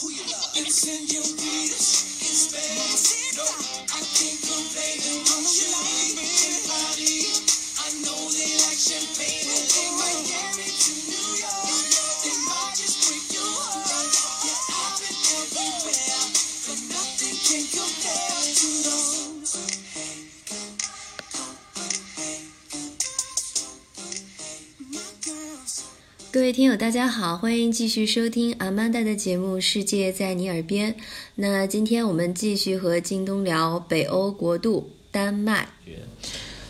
Who you love? And senoritas in Spain. No, 听友，大家好，欢迎继续收听阿曼达的节目《世界在你耳边》。那今天我们继续和京东聊北欧国度丹麦。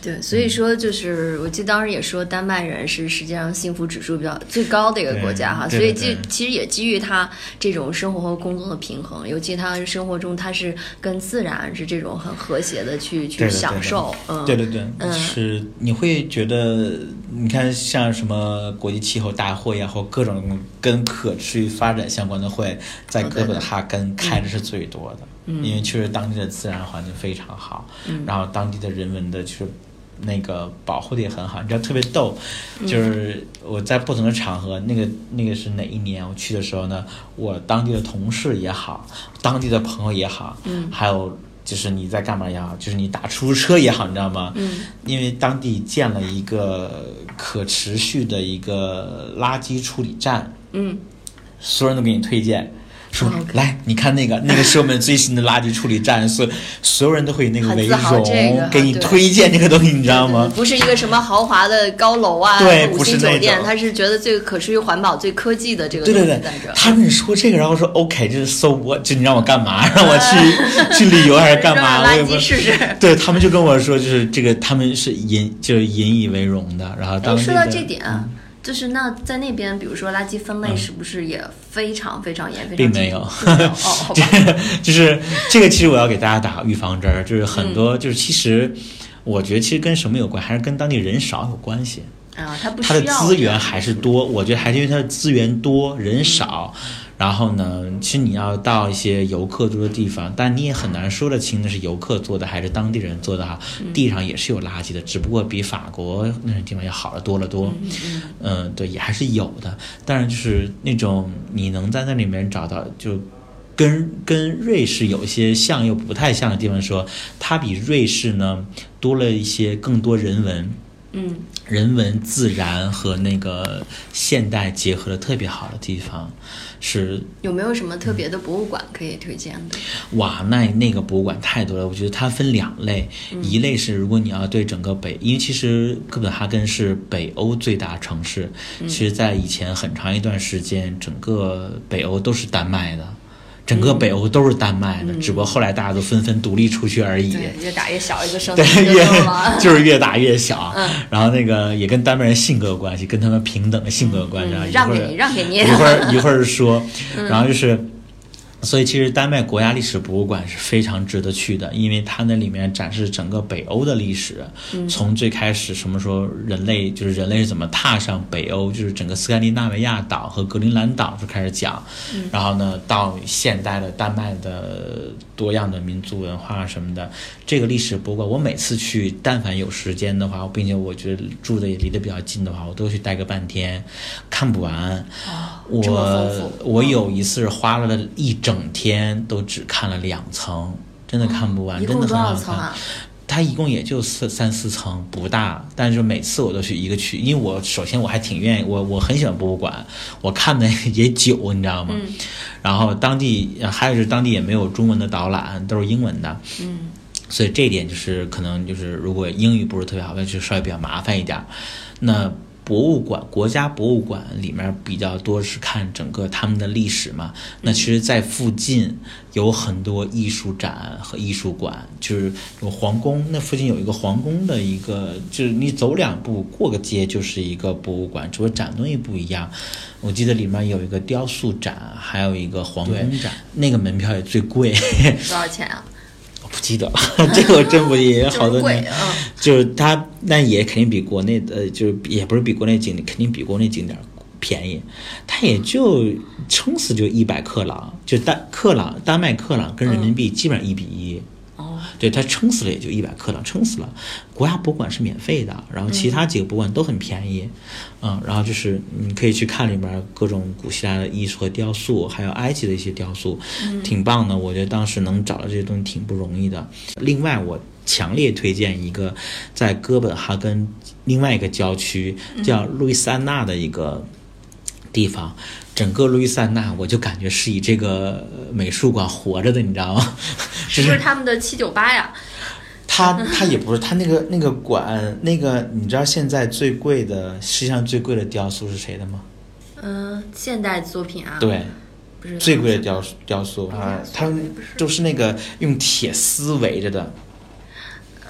对，所以说就是我记得当时也说，丹麦人是世界上幸福指数比较最高的一个国家哈，所以基其实也基于他这种生活和工作的平衡，尤其他生活中他是跟自然是这种很和谐的去去享受，嗯，对对对，嗯是你会觉得，你看像什么国际气候大会呀，或各种跟可持续发展相关的会，在哥本哈根开的是最多的，嗯。因为确实当地的自然环境非常好，然后当地的人文的就是。那个保护的也很好，你知道特别逗，嗯就是我在不同的场合，那个那个是哪一年我去的时候呢？我当地的同事也好，当地的朋友也好，嗯还有就是你在干嘛也好，就是你打出租车也好，你知道吗？嗯，因为当地建了一个可持续的一个垃圾处理站，嗯，所有人都给你推荐。说来，你看那个，那个是我们最新的垃圾处理站，所所有人都会以那个为荣，这个给你推荐这个东西，你知道吗？不是一个什么豪华的高楼啊，五对不是星酒店，他是觉得最可持续环保、最科技的这个对对对东西在这儿。，他跟你说这个，然后说 OK，这是 so what，这你让我干嘛？让我 去去旅游还是干嘛？垃我也不圾试试对他们就跟我说，就是这个他们是引就是引以为荣的，然后当哎，地说到这点啊，就是那在那边，比如说垃圾分类，是不是也非常非常严？非常并没有 哦，好吧。就是这个，其实我要给大家打预防针儿，就是很多、嗯就是其实我觉得其实跟什么有关，还是跟当地人少有关系。啊，他不需它的要资源还是多，我觉得还是因为它的资源多，人少。然后呢，其实你要到一些游客多的地方，但你也很难说得清那是游客做的还是当地人做的哈。地上也是有垃圾的，只不过比法国那种地方要好得多了多。嗯对，也还是有的。但是，就是那种你能在那里面找到就。跟跟瑞士有一些像又不太像的地方说，它比瑞士呢多了一些更多人文，嗯人文、自然和那个现代结合的特别好的地方，是有没有什么特别的博物馆可以推荐的？哇，那那个博物馆太多了。我觉得它分两类，一类是如果你要对整个北，因为其实哥本哈根是北欧最大城市，其实在以前很长一段时间，整个北欧都是丹麦的。整个北欧都是丹麦的，只不过后来大家都纷纷独立出去而已。对，越打越小一个 声对，音就越。就是越打越小。嗯然后那个也跟丹麦人性格有关系，跟他们平等的性格有关系。啊。一会儿嗯让给你，让给你。一会儿一会儿说，然后就是。所以其实丹麦国家历史博物馆是非常值得去的，因为它那里面展示整个北欧的历史，从最开始什么时候人类就是人类是怎么踏上北欧，就是整个斯堪的纳维亚岛和格陵兰岛就开始讲，然后呢到现代的丹麦的多样的民族文化什么的，这个历史博物馆我每次去，但凡有时间的话，并且我觉得住的也离得比较近的话，我都去待个半天，看不完。我我有一次花了一整天，都只看了两层，真的看不完，真的很好看。啊？它一共也就四三四层，不大，但是每次我都去一个区，因为我首先我还挺愿意，我我很喜欢博物馆，我看的也久，你知道吗？嗯然后当地呃还有就是当地也没有中文的导览，都是英文的，嗯所以这一点就是可能就是如果英语不是特别好，那就稍微比较麻烦一点。那博物馆、国家博物馆里面比较多是看整个他们的历史嘛。那其实，在附近有很多艺术展和艺术馆，就是有皇宫，那附近有一个皇宫的一个，就是你走两步过个街就是一个博物馆，只不过展东西不一样。我记得里面有一个雕塑展，还有一个皇宫展，那个门票也最贵。多少钱啊？记得，这个我真不记得，就是好多年。就是它，那也肯定比国内的，就是也不是比国内景点，肯定比国内景点便宜。它也就撑死就一百克朗，就丹克朗丹麦克朗跟人民币基本上一比一。哦，对它撑死了也就一百克了，撑死了。国家博物馆是免费的，然后其他几个博物馆都很便宜，嗯，然后就是你可以去看里面各种古希腊的艺术和雕塑，还有埃及的一些雕塑，挺棒的。我觉得当时能找到这些东西挺不容易的。另外，我强烈推荐一个在哥本哈根另外一个郊区叫路易斯安那的一个地方。整个路易斯安那，我就感觉是以这个美术馆活着的，你知道吗？是不是他们的七九八呀？他他也不是，他那个那个馆，那个你知道现在最贵的，世界上最贵的雕塑是谁的吗？嗯，现代作品啊。对，不是最贵的雕雕塑啊，他们都是那个用铁丝围着的。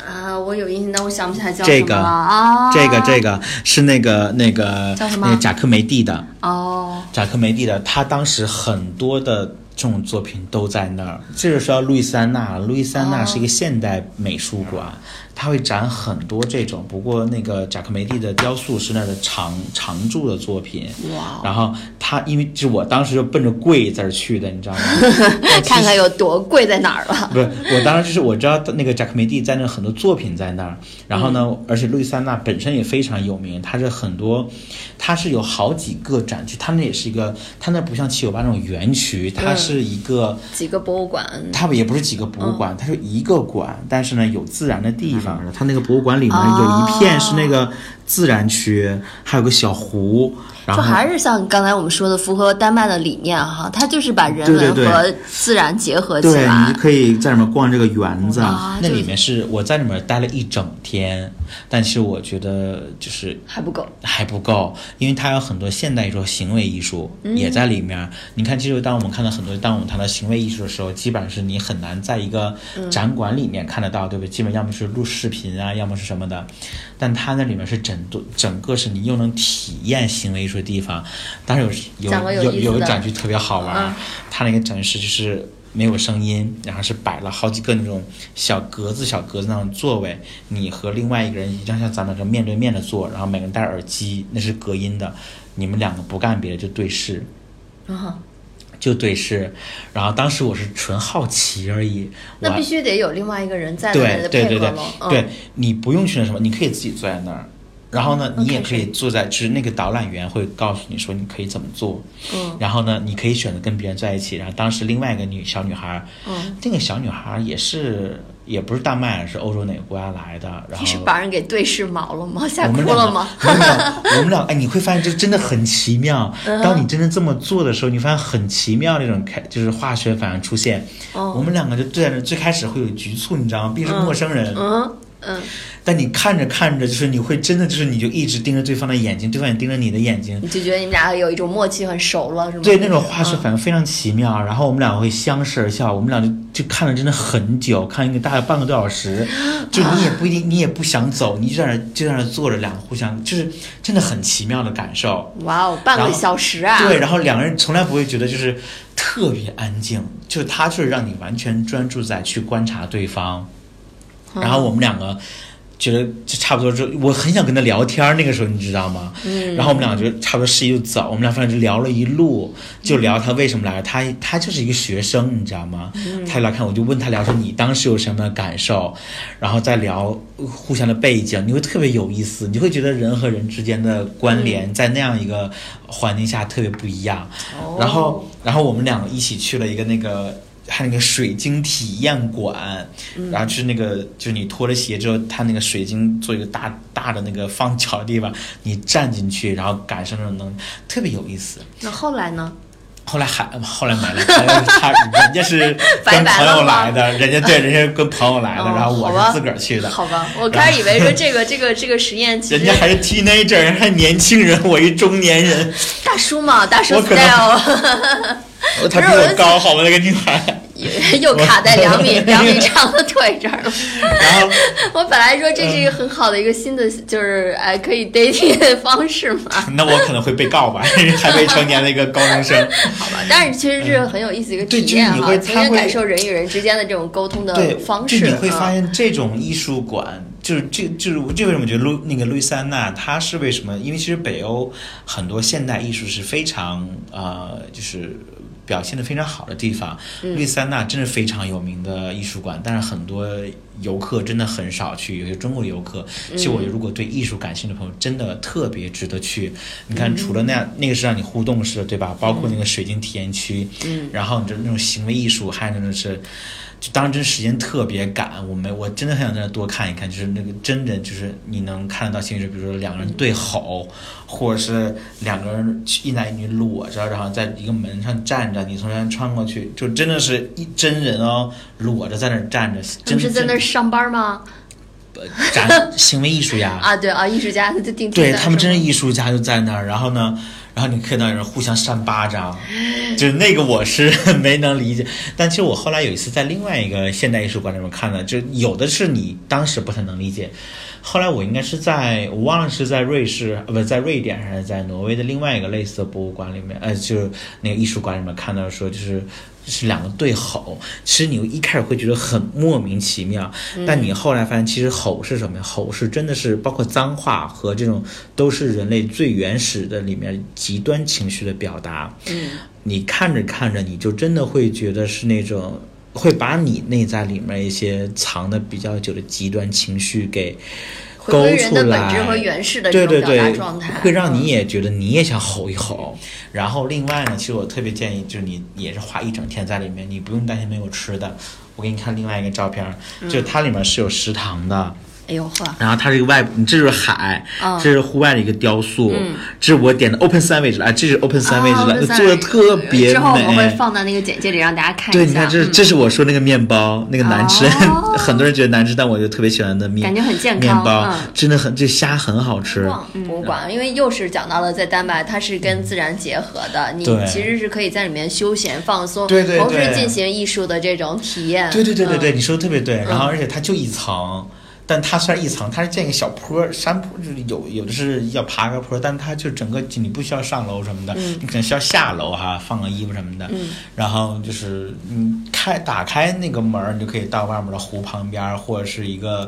啊，我有印象，但我想不起来叫什么了啊。这个这个是那个那个叫什么那个贾科梅蒂的，哦，贾科梅蒂的，他当时很多的这种作品都在那儿。这个说到路易斯安那，路易斯安那是一个现代美术馆，它会展很多这种。不过那个贾克梅蒂的雕塑是那的常常驻的作品。哇然后他因为就我当时就奔着贵字儿去的，你知道吗？看看有多贵在哪儿了。不是，我当时就是我知道那个贾克梅蒂在那很多作品在那儿，然后呢，嗯而且路易斯安那本身也非常有名，它是很多，它是有好几个展区，它那也是一个，它那不像七九八那种园区，它嗯是一个，几个博物馆，它也不是几个博物嗯馆，它是一个馆，但是呢有自然的地方，他那个博物馆里面有一片是那个自然区，还有个小湖，然后就还是像刚才我们说的，符合丹麦的理念哈，它就是把人文和自然结合起来对，你。可以在里面逛这个园子，啊就那里面是我在里面待了一整天，但其实我觉得就是还不够，还不够，因为它有很多现代艺术、行为艺术嗯也在里面。你看，其实当我们看到很多，当我们谈到行为艺术的时候，基本上是你很难在一个嗯展馆里面看得到，对不对？基本要么是录视频啊，要么是什么的。但它那里面是整个整个是你又能体验行为艺术的地方。当然有有有有个展区特别好玩，嗯它那个展示就是。没有声音，然后是摆了好几个那种小格子、小格子那种座位，你和另外一个人一样像咱们这面对面的坐，然后每个人戴耳机，那是隔音的，你们两个不干别的就对视，啊，就对视。然后当时我是纯好奇而已，那必须得有另外一个人在那对里对对对，你不用去那什么，你可以自己坐在那儿。然后呢，嗯你也可以坐在，就是那个导览员会告诉你说你可以怎么做。嗯然后呢，你可以选择跟别人在一起。然后当时另外一个女小女孩，嗯，那个小女孩也是也不是丹麦，是欧洲哪个国家来的。然后你是把人给对视毛了吗？吓哭了吗？我们俩，我们俩哎，你会发现这真的很奇妙。嗯当你真正这么做的时候，你发现很奇妙那种开，就是化学反应出现。哦我们两个就对着，最开始会有局促，你知道吗？毕竟是陌生人。嗯嗯，但你看着看着，就是你会真的就是你就一直盯着对方的眼睛，对方也盯着你的眼睛。你就觉得你们俩有一种默契，很熟了，是吗？对，那种化学嗯反应非常奇妙，然后我们俩会相视而笑，我们俩就就看了真的很久，看一个大概半个多小时，就你也不一定，你也不想走，你就在那就在那坐着，两个互相就是真的很奇妙的感受。哇哦，半个小时啊！对，然后两个人从来不会觉得就是特别安静，就是他就是让你完全专注在去观察对方，嗯然后我们两个。觉得就差不多就我很想跟他聊天儿，那个时候你知道吗？嗯然后我们俩就差不多十一就走，我们俩反正就聊了一路，就聊他为什么来，他他就是一个学生，你知道吗？嗯他来看我就问他聊说你当时有什么感受，然后再聊互相的背景，你会特别有意思，你会觉得人和人之间的关联在那样一个环境下特别不一样。哦然后然后我们两个一起去了一个那个。它那个水晶体验馆，然后就是那个，就是你脱了鞋之后，它那个水晶做一个大大的那个放脚的地方，你站进去，然后感受那种能特别有意思。那后来呢？后来还后来买了，他 他人家是拜跟朋友来的，人家 对人家跟朋友来的，哦然后我是自个儿去的。好吧，我开始以为说这个这个这个实验人家还是 teenager，人家还年轻人，我一中年人，大叔嘛，大叔 style，他比我高，好吧？那个女孩。又卡在两米两米长的腿这儿了。然后我本来说这是一个很好的一个新的，就是哎可以 dating 的方式嘛，那我可能会被告吧，还未成年的一个高中生。好吧？但是其实是很有意思一个对体验哈，就是你会从他会感受人与人之间的这种沟通的，方式。就你会发嗯现这种艺术馆，就是这就是这为什么我觉得路那个路易斯安那，它是为什么？因为其实北欧很多现代艺术是非常呃，就是表现的非常好的地方。绿塞纳真是非常有名的艺术馆，但是很多游客真的很少去，有些中国游客。其实我觉得，如果对艺术感兴趣的朋友，真的特别值得去。你看，除了那样，那个是让你互动式的，对吧？包括那个水晶体验区，嗯，然后你就那种行为艺术，还有那种是。就当真时间特别赶，我没我真的很想在那多看一看，就是那个真人，就是你能看得到现实，比如说两个人对吼，或者是两个人一男一女裸着，然后在一个门上站着，你从那穿过去，就真的是一真人哦，裸着在那站着。他们是在那上班吗？展行为艺术呀。啊，对啊，艺术家他就定对他们真是艺术家就在那儿，然后呢？然后你看到人互相扇巴掌，就是那个我是 没能理解。但其实我后来有一次在另外一个现代艺术馆里面看的，就有的是你当时不太能理解。后来我应该是在我忘了是在瑞士，呃，不在瑞典还是在挪威的另外一个类似的博物馆里面，呃，就是那个艺术馆里面看到说就是。是两个对吼，其实你一开始会觉得很莫名其妙，但你后来发现，其实吼是什么呀？吼是真的是包括脏话和这种，都是人类最原始的里面极端情绪的表达。嗯，你看着看着，你就真的会觉得是那种会把你内在里面一些藏的比较久的极端情绪给。勾出来，对对对，会让你也觉得你也想吼一吼。然后另外呢，其实我特别建议，就是你也是花一整天在里面，你不用担心没有吃的。我给你看另外一个照片，就它里面是有食堂的。哎呦呵！然后它是一个外，这就是海，这是户外的一个雕塑，嗯，这是我点的 open sandwich 啊，这是 open sandwich 了，做的特别美。之后我们会放到那个简介里让大家看一下。对，你看，这这是我说那个面包，那个难吃，很多人觉得难吃，但我就特别喜欢的面，感觉很健康。面包真的很，这虾很好吃。博物馆，因为又是讲到了在丹麦，它是跟自然结合的，你其实是可以在里面休闲放松，对对，同时进行艺术的这种体验。对对对对对，你说的特别对。然后，而且它就一层。但它虽然一层，它是建一个小坡山坡，就是有有的是要爬个坡，但它就整个你不需要上楼什么的，你可能需要下楼哈，放个衣服什么的，然后就是你开打开那个门，你就可以到外面的湖旁边或者是一个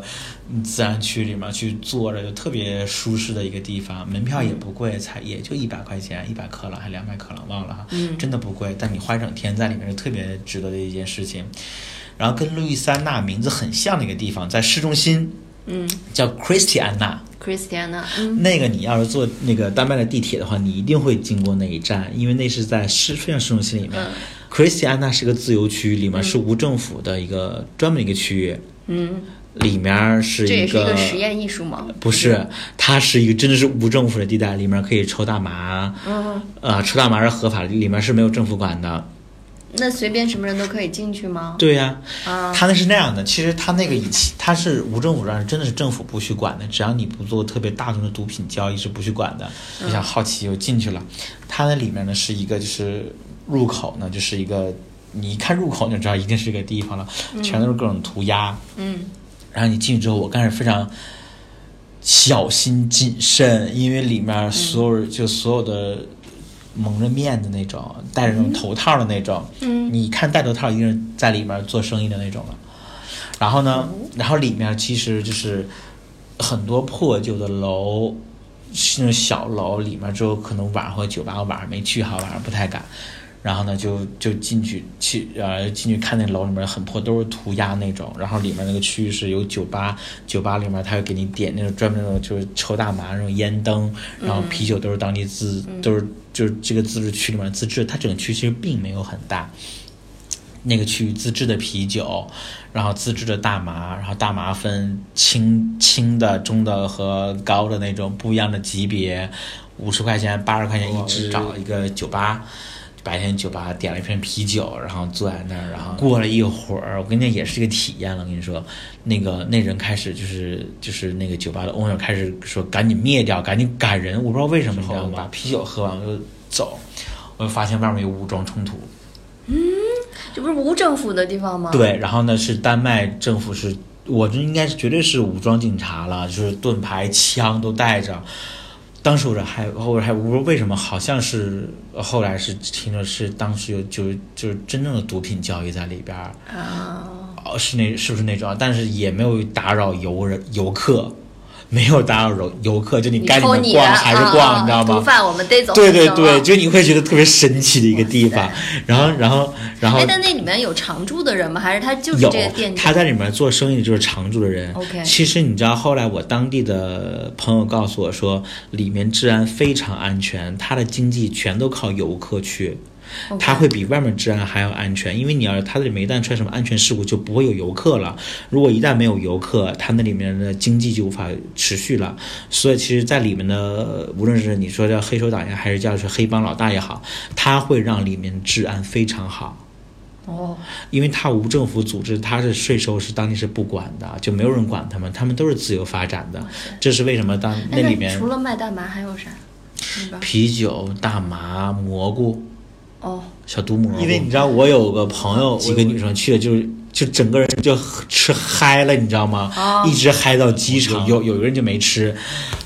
自然区里面去坐着，就特别舒适的一个地方，门票也不贵，才也就一百块钱，一百克朗还两百克朗忘了哈，真的不贵，但你花一整天在里面是特别值得的一件事情。然后跟路易斯安那名字很像的一个地方，在市中心，嗯，叫 Christiana。Christiana，那个你要是坐那个丹麦的地铁的话，你一定会经过那一站，因为那是在市非常市中心里面。Christiana 是个自由区，里面是无政府的一个专门一个区域。嗯，里面是一个实验艺术吗？不是，它是一个真的是无政府的地带，里面可以抽大麻。嗯，呃，抽大麻是合法的，里面是没有政府管的。那随便什么人都可以进去吗？对呀，他那是那样的。其实他那个以前他是无政府上真的是政府不许管的，只要你不做特别大众的毒品交易是不许管的。我想好奇就进去了，它那里面呢是一个就是入口呢就是一个你一看入口你就知道一定是一个地方了，全都是各种涂鸦。嗯，然后你进去之后，我开始非常小心谨慎，因为里面所有就所有的。蒙着面的那种，戴着那种头套的那种，嗯，你看戴头套一定是在里面做生意的那种了。然后呢，然后里面其实就是很多破旧的楼，是那种小楼里面，之后可能晚上或酒吧，我晚上没去哈，晚上不太敢。然后呢，就就进去去呃进去看那楼里面很破，都是涂鸦那种。然后里面那个区域是有酒吧，酒吧里面他会给你点那种专门那种就是抽大麻那种烟灯，然后啤酒都是当地自都是就是这个自治区里面自制。它整个区其实并没有很大，那个区域自制的啤酒，然后自制的大麻，然后大麻分轻轻的、中的和高的那种不一样的级别，五十块钱、八十块钱一支，找一个酒吧。白天酒吧点了一瓶啤酒，然后坐在那儿，然后过了一会儿，我跟你讲也是一个体验了。我跟你说，那个那人开始就是就是那个酒吧的 owner 开始说赶紧灭掉，赶紧赶人。我不知道为什么，你知道吗？把啤酒喝完我就走，我就发现外面有武装冲突。嗯，这不是无政府的地方吗？对，然后呢是丹麦政府是，我这应该是绝对是武装警察了，就是盾牌、枪都带着。当时我说还后来还我说为什么好像是后来是听说是当时有就就是真正的毒品交易在里边儿。啊哦是那是不是那种但是也没有打扰游人游客没有打扰游游客，就你你该你的逛还是啊逛，啊你知道吗？毒贩我们逮走对对对，就你会觉得特别神奇的一个地方。然后，然后，然后哎，但那里面有常住的人吗？还是他就是这个店他在里面做生意就是常住的人。OK 其实你知道，后来我当地的朋友告诉我说，里面治安非常安全，他的经济全都靠游客去。它会比外面治安还要安全，因为你要是它这里面一旦出现什么安全事故，就不会有游客了。如果一旦没有游客，它那里面的经济就无法持续了。所以其实，在里面的无论是你说叫黑手党也好，还是叫是黑帮老大也好，它会让里面治安非常好。哦，因为它无政府组织，它是税收是当地是不管的，就没有人管他们，他们都是自由发展的。这是为什么当哎那里面除了卖大麻还有啥？是吧？啤酒、大麻、蘑菇、哦，小毒蘑菇。因为你知道，我有个朋友，几个女生去了，就是就整个人就吃嗨了，你知道吗？哦一直嗨到机场。有有一个人就没吃，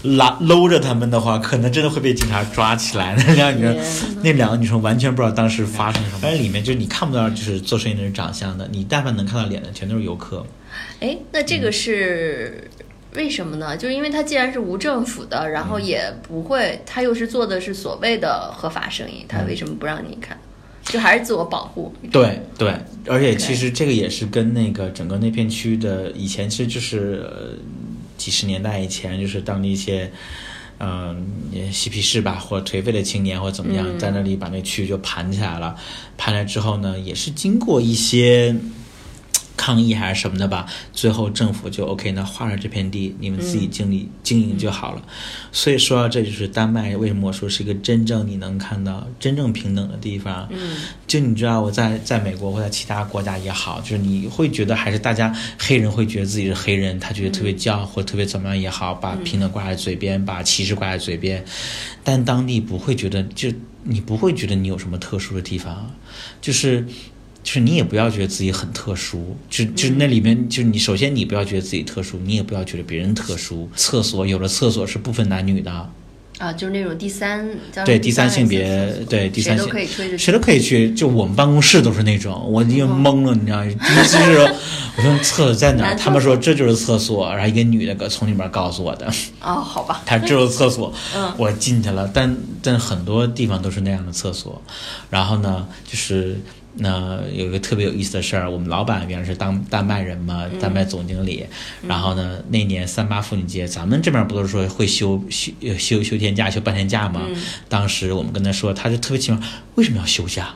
拉搂着他们的话，可能真的会被警察抓起来。那两个女生，那两个女生完全不知道当时发生什么。反正里面就是你看不到，就是做生意的人长相的，你但凡能看到脸的，全都是游客。哎，那这嗯个是为什么呢？就是因为它既然是无政府的，然嗯后也不会，他又是做的是所谓的合法生意，他嗯为什么不让你看？就还是自我保护。对对，而且其实这个也是跟那个整个那片区的以前其实就是、呃、几十年代以前，就是当地一些嗯、嬉皮士吧，或者颓废的青年或者怎么样，嗯在那里把那区域就盘起来了。盘来之后呢，也是经过一些。抗议还是什么的吧，最后政府就 OK，那划了这片地，你们自己经理、经营就好了。所以说到这就是丹麦为什么我说是一个真正你能看到真正平等的地方。嗯，就你知道我在在美国或在其他国家也好，就是你会觉得还是大家黑人会觉得自己是黑人，他觉得特别骄傲或特别怎么样也好，把平等挂在嘴边，把歧视挂在嘴边，但当地不会觉得，就你不会觉得你有什么特殊的地方，就是。就是你也不要觉得自己很特殊，就就那里面，就是你首先你不要觉得自己特殊，你也不要觉得别人特殊。厕所有了厕所是不分男女的，啊，就是那种第三叫对第三性别对第三性谁都可以吹着谁都可以去，就我们办公室都是那种，我已经懵了，你知道吗？第一次是我说厕所在哪他们说这就是厕所，然后一个女的从里面告诉我的，哦，好吧，他这就是厕所，嗯 我进去了，但但很多地方都是那样的厕所，然后呢，就是。那有一个特别有意思的事儿，我们老板原来是当丹麦人嘛，丹麦总经理。然后呢，那年三八妇女节，咱们这边不都是说会休休呃休休天假、休半天假吗？当时我们跟他说，他就特别奇怪，为什么要休假？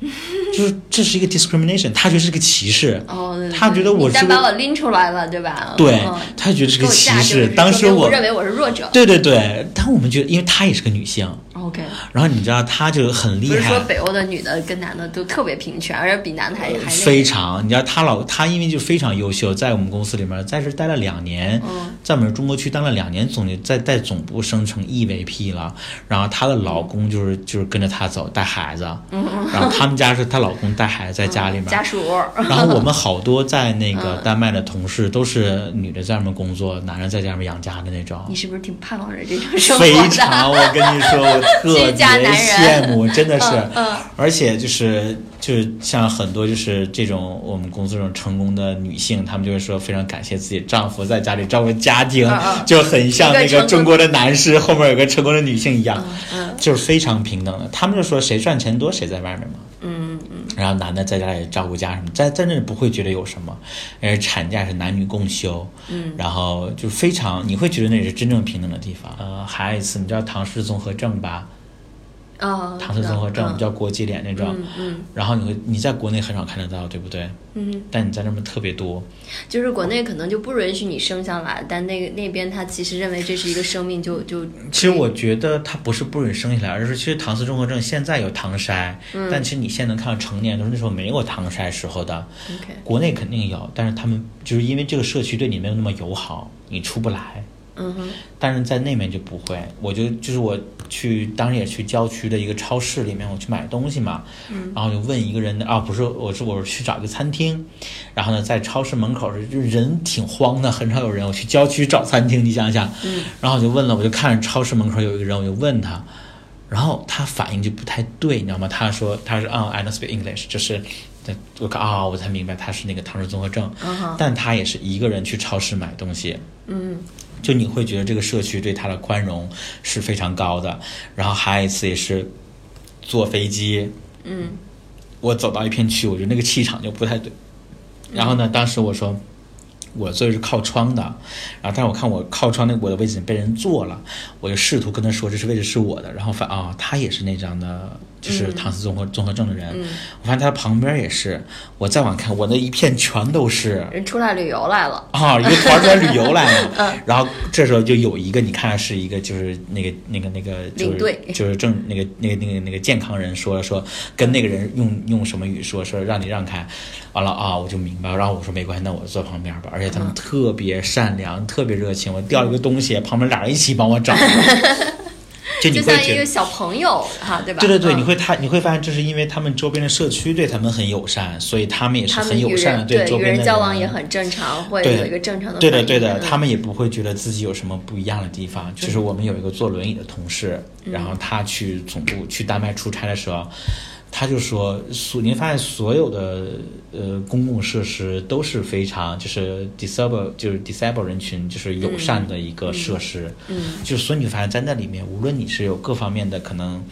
就是这是一个 discrimination，他觉得是个歧视。哦，他觉得我是把我拎出来了，对吧？对嗯他觉得是个歧视。当时我认为我是弱者。对对对，但我们觉得，因为她也是个女性，OK，然后你知道她就很厉不是说，北欧的女的跟男的都特别平权，而且比男的还还那个。非常，你知道她老她因为就非常优秀，在我们公司里面在这待了两年，嗯。在我们中国区当了两年总经，在在总部升成 EVP 了，然后她的老公就是就是跟着她走带孩子，然后他们家是她老公带孩子在家里面，嗯家属。然后我们好多在那个丹麦的同事都是女的在外面工作，男人在家里面养家的那种。你是不是挺盼望着这种生活非？常，我跟你说，我特别羡慕，真的是。而且就是就是像很多就是这种我们公司这种成功的女性，她们就会说非常感谢自己丈夫在家里照顾家庭，就很像那个中国的男士后面有个成功的女性一样，嗯就是非常平等的。他们就说谁赚钱多谁在外面嘛。然后男的在家里照顾家什么，在在那里不会觉得有什么，而且产假是男女共休，嗯，然后就非常你会觉得那是真正平等的地方。呃，还有一次，你知道唐氏综合症吧？哦，唐氏综合症嗯叫国际脸那种，嗯嗯然后你会你在国内很少看得到，对不对？嗯，但你在那边特别多，就是国内可能就不允许你生下来，但那个那边他其实认为这是一个生命就，就其实我觉得他不是不允许生下来，而是其实唐氏综合症现在有唐筛，嗯但其实你现在能看到成年都是那时候没有唐筛时候的。OK，国内肯定有，但是他们就是因为这个社区对你没有那么友好，你出不来。嗯哼，但是在那边就不会，我就就是我去，当时也去郊区的一个超市里面，我去买东西嘛，嗯。然后就问一个人，啊，不是，我是我是去找一个餐厅，然后呢，在超市门口是就人挺慌的，很少有人，我去郊区找餐厅，你想想，嗯。然后我就问了，我就看着超市门口有一个人，我就问他，然后他反应就不太对，你知道吗？他说他是啊、i don't speak English，就是。我看啊、我才明白他是那个唐氏综合症，但他也是一个人去超市买东西，嗯就你会觉得这个社区对他的宽容是非常高的。然后还有一次也是坐飞机，嗯我走到一片区，我觉得那个气场就不太对。然后呢，当时我说我座位是靠窗的，然后但是我看我靠窗那我的位置被人坐了，我就试图跟他说这是位置是我的，然后发啊、他也是那张的，就是唐氏综合综合症的人。嗯。我发现他旁边也是，我再往看，我那一片全都是。人出来旅游来了，啊，一个团儿出来旅游来了，嗯。然后这时候就有一个，你看是一个就是那个那个那个就是领队就是正那个那个那个那个健康人说了说跟那个人用用什么语说说让你让开，完了啊我就明白，然后我说没关系，那我坐旁边吧，而且他们嗯。特别善良，特别热情，我掉一个东西，旁边俩人一起帮我找，就你就会觉得。像一个小朋友哈，对吧？对对对，嗯你会他你会发现，这是因为他们周边的社区对他们很友善，所以他们也是很友善的周与边的人交往也很正常，会对有一个正常的对的，对的，嗯他们也不会觉得自己有什么不一样的地方。就是我们有一个坐轮椅的同事，嗯然后他去总部去丹麦出差的时候，他就说，所您发现所有的呃公共设施都是非常就是 disable 就是 disable 人群就是友善的一个设施，嗯就是所以你发现在那里面，无论你是有各方面的可能。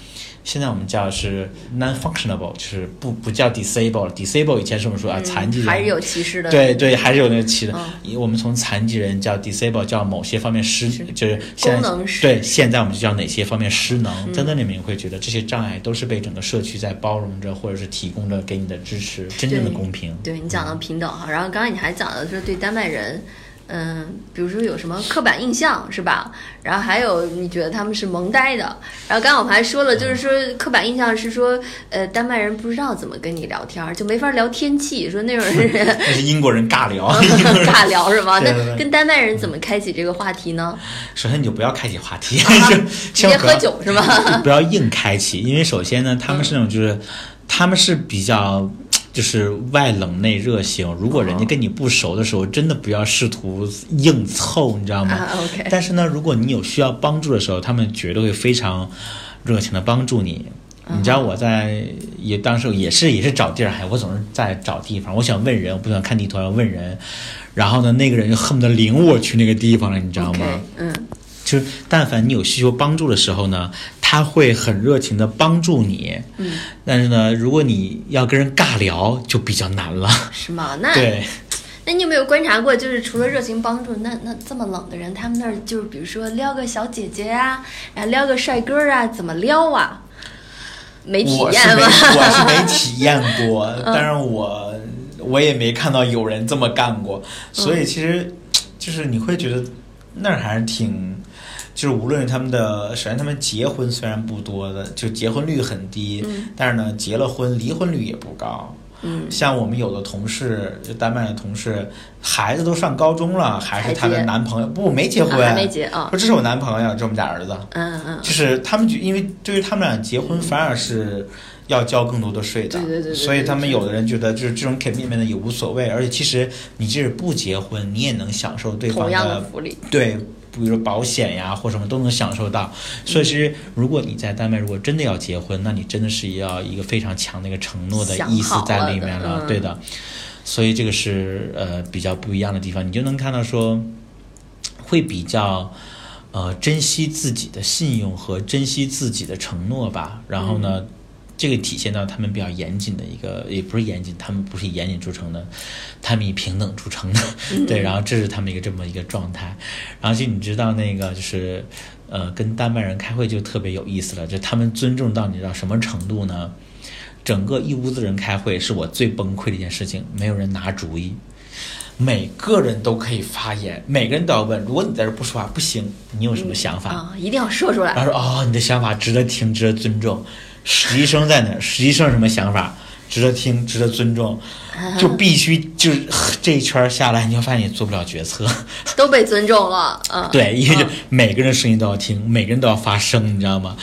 现在我们叫的是 non-functionable，就是不不叫 disable 了。disable 以前是我们说啊，残疾人嗯还是有歧视的，对对，还是有那个歧的。嗯因为我们从残疾人叫 disable，叫某些方面失，就是现在功能失嗯对，现在我们就叫哪些方面失能。在那里面会觉得这些障碍都是被整个社区在包容着，或者是提供着给你的支持，真正的公平。对你讲到平等哈，然后刚刚你还讲的是对丹麦人，嗯，比如说有什么刻板印象是吧？然后还有你觉得他们是萌呆的，然后刚刚我们还说了，就是说刻板印象是说，呃，丹麦人不知道怎么跟你聊天儿，就没法聊天气，说那种人 那是英国人尬聊，尬聊是吗？那 跟丹麦人怎么开启这个话题呢？首先你就不要开启话题，啊就直接喝酒是吗？不要硬开启，因为首先呢，他们是那种就是，他们是比较就是外冷内热型。如果人家跟你不熟的时候，真的不要试图硬凑，你知道吗？但是呢，如果你有需要帮助的时候，他们绝对会非常热情的帮助你。你知道我在也当时也是也是找地儿，还我总是在找地方，我想问人，我不想看地图，要问人。然后呢，那个人就恨不得领我去那个地方了，你知道吗嗯，就是但凡你有需求帮助的时候呢，他会很热情的帮助你。嗯，但是呢，如果你要跟人尬聊，就比较难了。是吗？那对，那你有没有观察过，就是除了热情帮助，那那这么冷的人，他们那儿就是比如说撩个小姐姐啊，然后撩个帅哥啊，怎么撩啊？没体验吗？我是没体验过，但是我我也没看到有人这么干过，所以其实就是你会觉得那儿还是挺。就是无论他们的，首先他们结婚虽然不多的，就结婚率很低，但是呢，结了婚离婚率也不高。嗯，像我们有的同事，就丹麦的同事，孩子都上高中了，还是她的男朋友不没结婚，啊没结啊说这是我男朋友，这是我们家儿子。嗯嗯，就是他们就因为对于他们俩结婚反而是要交更多的税的，对对对对所以他们有的人觉得就是这种 commitment 也无所谓，而且其实你即使不结婚，你也能享受对方的福利。对，比如说保险呀或什么都能享受到。所以其实如果你在丹麦如果真的要结婚，那你真的是要一个非常强的一个承诺的意思在里面了，嗯对的。所以这个是呃比较不一样的地方，你就能看到说会比较。呃，珍惜自己的信用和珍惜自己的承诺吧。然后呢，这个体现到他们比较严谨的一个，也不是严谨，他们不是以严谨著称的，他们以平等著称的。对，然后这是他们一个这么一个状态。然后就你知道那个就是，呃，跟丹麦人开会就特别有意思了，就他们尊重到你知道什么程度呢？整个一屋子人开会是我最崩溃的一件事情，没有人拿主意。每个人都可以发言，每个人都要问。如果你在这儿不说话，不行，你有什么想法？啊，一定要说出来。然后说哦，你的想法值得听，值得尊重。实习生在哪儿？实习生什么想法？值得听，值得尊重，就 必须就是这一圈儿下来，你会发现你做不了决策。都被尊重了，嗯，对，因为就嗯每个人声音都要听，每个人都要发声，你知道吗？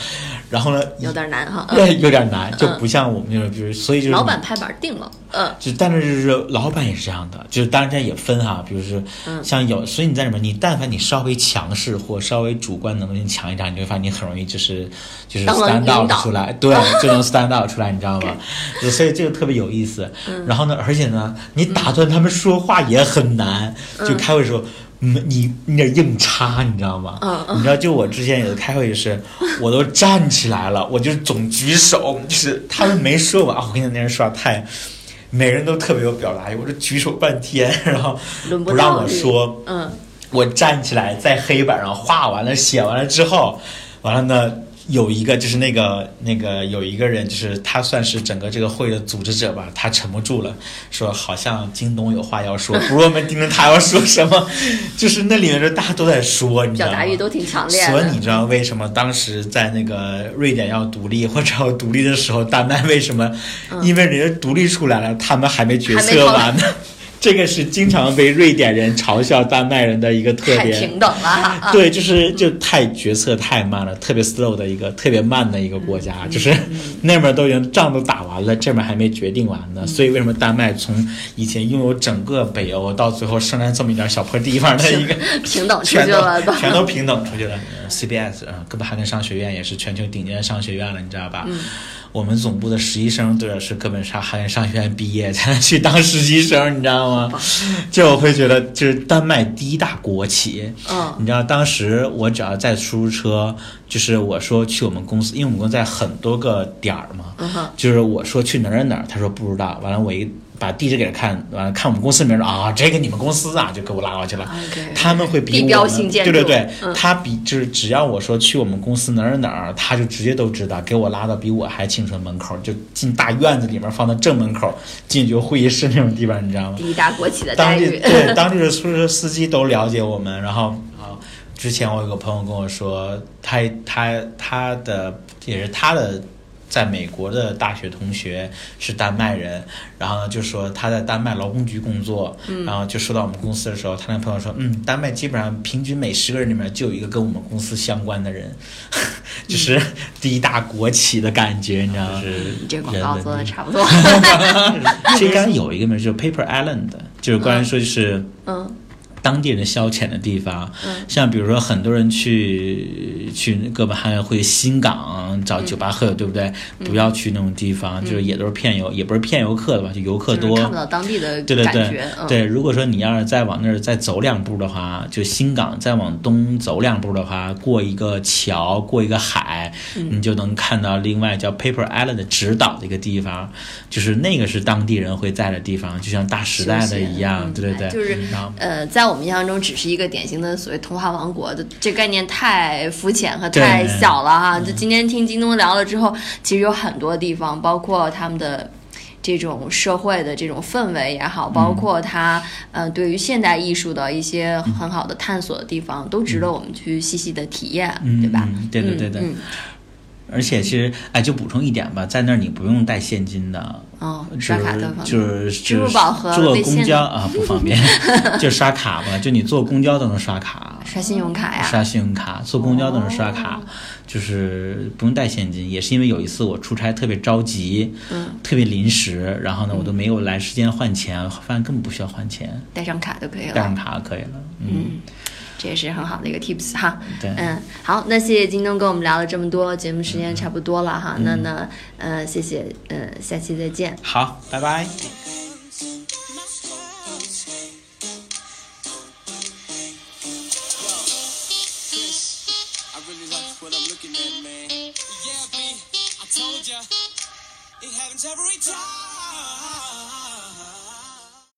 然后呢，有点难哈。嗯对，有点难，就不像我们就是，比如，所以就是老板拍板定了，嗯，就但是就是老板也是这样的，就是当然这也分哈，比如是嗯像有，所以你在里面，你但凡你稍微强势或稍微主观能力强一点，你会发现你很容易就是就是 stand out 出来，对，就能 stand out 出来，你知道吗？所以这个特别有意思。嗯然后呢，而且呢，你打断他们说话也很难。就开会的时候，嗯，你你得硬插，你知道吗？嗯你知道，就我之前有的开会是，我都站起来了，我就总举手，就是他们没说完，我跟你那人说话太，每人都特别有表达欲，我这举手半天，然后不不让我说，嗯。我站起来在黑板上画完了、写完了之后，完了呢，有一个就是那个那个有一个人，就是他算是整个这个会的组织者吧，他沉不住了，说好像京东有话要说，不是我们听着他要说什么，就是那里面就大家都在说，你知道吗？表达欲都挺强烈的。所以你知道为什么当时在那个瑞典要独立或者要独立的时候，丹麦为什么？因为人家独立出来了，他们还没决策完呢。这个是经常被瑞典人嘲笑丹麦人的一个特太点。平等。啊，对，就是就太决策太慢了，特别 slow 的一个特别慢的一个国嗯家，就是那边都已经仗都打完了，这边还没决定完呢。嗯所以为什么丹麦从以前拥有整个北欧，到最后剩下这么一点小破地方的一个平等出去了都。全都平等出去了。呃 CBS 啊，哥本哈根商学院也是全球顶尖商学院了，你知道吧？嗯我们总部的实习生都要是哥本哈根商学院毕业才能去当实习生，你知道吗？就我会觉得，就是丹麦第一大国企。嗯你知道当时我只要在出租车，就是我说去我们公司，因为我们公司在很多个点儿嘛，就是我说去哪儿哪儿哪儿，他说不知道，完了我一把地址给他看，完了看我们公司名儿啊，这个你们公司啊，就给我拉过去了。他们会比我对对对，嗯他比就是只要我说去我们公司哪儿哪儿，他就直接都知道，给我拉到比我还清楚的门口，就进大院子里面放到正门口，进去就会议室那种地方，你知道吗？第一大国企的当地。对当地的出租车司机都了解我们，然后啊，之前我有个朋友跟我说，他他他的也是他的。在美国的大学同学是丹麦人，然后呢就说他在丹麦劳工局工作，然后就说到我们公司的时候，他那朋友说，嗯，丹麦基本上平均每十个人里面就有一个跟我们公司相关的人，就是第一大国企的感觉，你知道吗？就是你这广告做的差不多。这刚有一个名字，就是 Paper Island，就是关于说就是嗯当地人消遣的地方。嗯像比如说很多人去去哥本哈根会新港找酒吧喝酒，对不对？不要去那种地方，就是也都是骗游，也不是骗游客的吧，就游客多。看不到当地的对对对。嗯对，如果说你要是再往那儿再走两步的话，就新港再往东走两步的话，过一个桥，过一个海，嗯你就能看到另外叫 Paper Island 的直岛的一个地方，就是那个是当地人会在的地方，就像大时代的一样，对对对，嗯就是呃，在我们印象中，只是一个典型的所谓童话王国的这概念太肤浅和太小了哈。就今天听京东聊了之后，其实有很多地方，包括他们的。这种社会的这种氛围也好，包括他呃对于现代艺术的一些很好的探索的地方，都值得我们去细细的体验，嗯对吧？嗯嗯而且其实哎，就补充一点吧，在那儿你不用带现金的，嗯哦，就是刷卡的方就是支付宝和坐公交啊不方便，就刷卡吧，就你坐公交都能刷卡，刷信用卡呀，刷信用卡，坐公交都能刷卡，哦。就是不用带现金。也是因为有一次我出差特别着急，嗯，特别临时，然后呢我都没有来时间换钱，发现根本不需要换钱，带上卡就可以了。带上卡就可以了。嗯，嗯，这也是很好的一个 tips 哈。对嗯，好，那谢谢京东跟我们聊了这么多，节目时间差不多了哈。那那，呃，谢谢，呃，下期再见。好，拜拜。